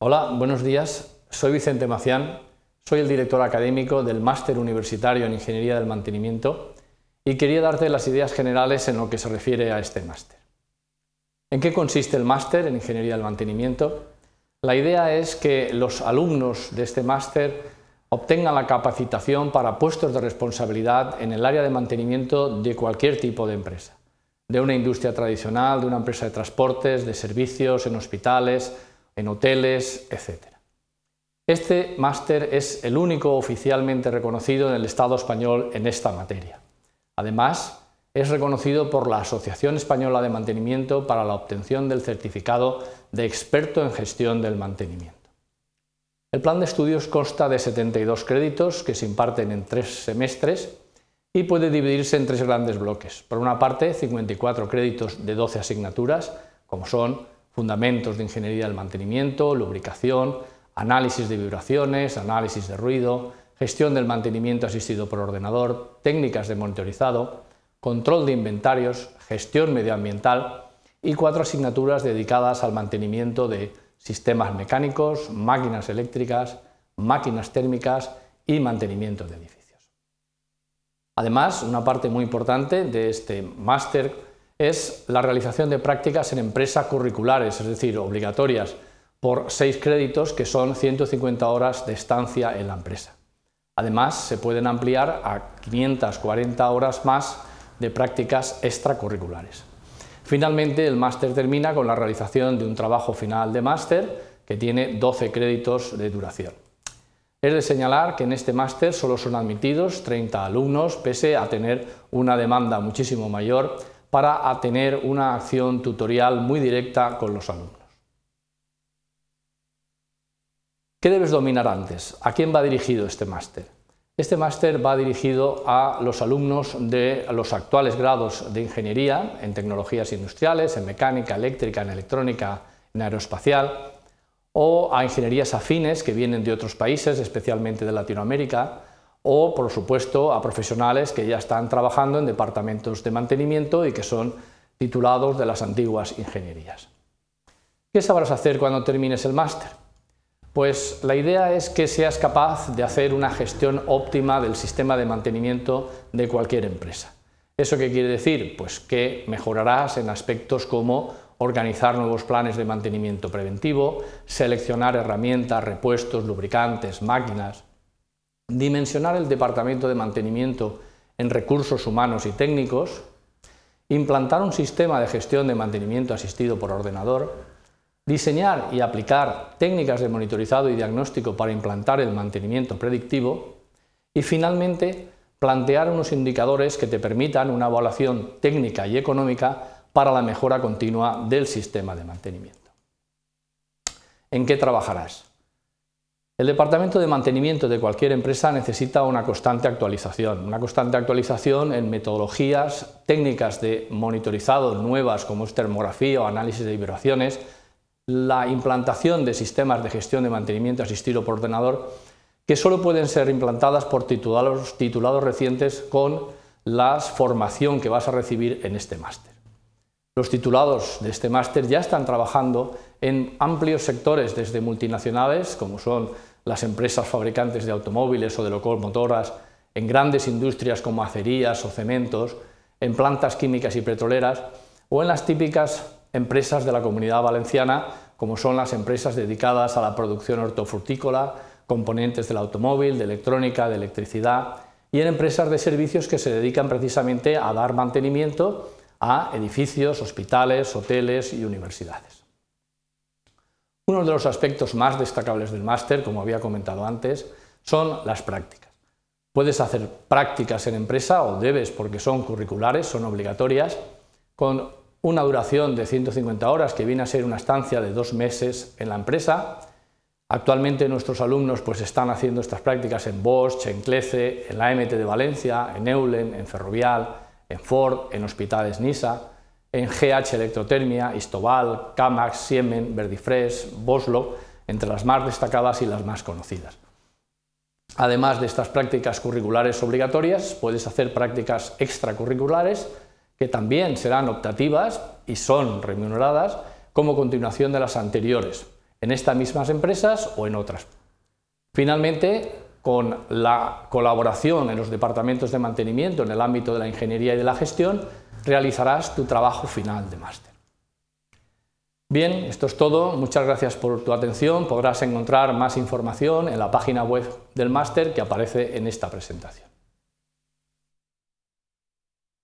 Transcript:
Hola, buenos días. Soy Vicente Macián, soy el director académico del Máster Universitario en Ingeniería del Mantenimiento y quería darte las ideas generales en lo que se refiere a este máster. ¿En qué consiste el máster en Ingeniería del Mantenimiento? La idea es que los alumnos de este máster obtengan la capacitación para puestos de responsabilidad en el área de mantenimiento de cualquier tipo de empresa, de una industria tradicional, de una empresa de transportes, de servicios, en hospitales, en hoteles, etc. Este máster es el único oficialmente reconocido en el Estado español en esta materia. Además, es reconocido por la Asociación Española de Mantenimiento para la obtención del certificado de experto en gestión del mantenimiento. El plan de estudios consta de 72 créditos que se imparten en tres semestres y puede dividirse en tres grandes bloques. Por una parte, 54 créditos de 12 asignaturas, como son fundamentos de ingeniería del mantenimiento, lubricación, análisis de vibraciones, análisis de ruido, gestión del mantenimiento asistido por ordenador, técnicas de monitorizado, control de inventarios, gestión medioambiental y cuatro asignaturas dedicadas al mantenimiento de sistemas mecánicos, máquinas eléctricas, máquinas térmicas y mantenimiento de edificios. Además, una parte muy importante de este máster es la realización de prácticas en empresas curriculares, es decir, obligatorias, por seis créditos que son 150 horas de estancia en la empresa. Además, se pueden ampliar a 540 horas más de prácticas extracurriculares. Finalmente, el máster termina con la realización de un trabajo final de máster que tiene 12 créditos de duración. Es de señalar que en este máster solo son admitidos 30 alumnos, pese a tener una demanda muchísimo mayor para tener una acción tutorial muy directa con los alumnos. ¿Qué debes dominar antes? ¿A quién va dirigido este máster? Este máster va dirigido a los alumnos de los actuales grados de ingeniería en tecnologías industriales, en mecánica, eléctrica, en electrónica, en aeroespacial, o a ingenierías afines que vienen de otros países, especialmente de Latinoamérica, o, por supuesto, a profesionales que ya están trabajando en departamentos de mantenimiento y que son titulados de las antiguas ingenierías. ¿Qué sabrás hacer cuando termines el máster? Pues la idea es que seas capaz de hacer una gestión óptima del sistema de mantenimiento de cualquier empresa. ¿Eso qué quiere decir? Pues que mejorarás en aspectos como organizar nuevos planes de mantenimiento preventivo, seleccionar herramientas, repuestos, lubricantes, máquinas, dimensionar el departamento de mantenimiento en recursos humanos y técnicos, implantar un sistema de gestión de mantenimiento asistido por ordenador, diseñar y aplicar técnicas de monitorizado y diagnóstico para implantar el mantenimiento predictivo y finalmente plantear unos indicadores que te permitan una evaluación técnica y económica para la mejora continua del sistema de mantenimiento. ¿En qué trabajarás? El departamento de mantenimiento de cualquier empresa necesita una constante actualización, una constante actualización en metodologías, técnicas de monitorizado nuevas como es termografía o análisis de vibraciones, la implantación de sistemas de gestión de mantenimiento asistido por ordenador que solo pueden ser implantadas por titulados, titulados recientes con la formación que vas a recibir en este máster. Los titulados de este máster ya están trabajando en amplios sectores, desde multinacionales, como son las empresas fabricantes de automóviles o de locomotoras, en grandes industrias como acerías o cementos, en plantas químicas y petroleras, o en las típicas empresas de la comunidad valenciana, como son las empresas dedicadas a la producción hortofrutícola, componentes del automóvil, de electrónica, de electricidad, y en empresas de servicios que se dedican precisamente a dar mantenimiento a edificios, hospitales, hoteles y universidades. Uno de los aspectos más destacables del máster, como había comentado antes, son las prácticas. Puedes hacer prácticas en empresa o debes porque son curriculares, son obligatorias, con una duración de 150 horas que viene a ser una estancia de dos meses en la empresa. Actualmente nuestros alumnos pues, están haciendo estas prácticas en Bosch, en Clece, en la MT de Valencia, en Eulen, en Ferrovial, en Ford, en hospitales NISA, en GH Electrotermia, Istobal, Camax, Siemens, Verdifresh, Boslo, entre las más destacadas y las más conocidas. Además de estas prácticas curriculares obligatorias, puedes hacer prácticas extracurriculares que también serán optativas y son remuneradas como continuación de las anteriores, en estas mismas empresas o en otras. Finalmente, con la colaboración en los departamentos de mantenimiento en el ámbito de la ingeniería y de la gestión, realizarás tu trabajo final de máster. Bien, esto es todo. Muchas gracias por tu atención. Podrás encontrar más información en la página web del máster que aparece en esta presentación.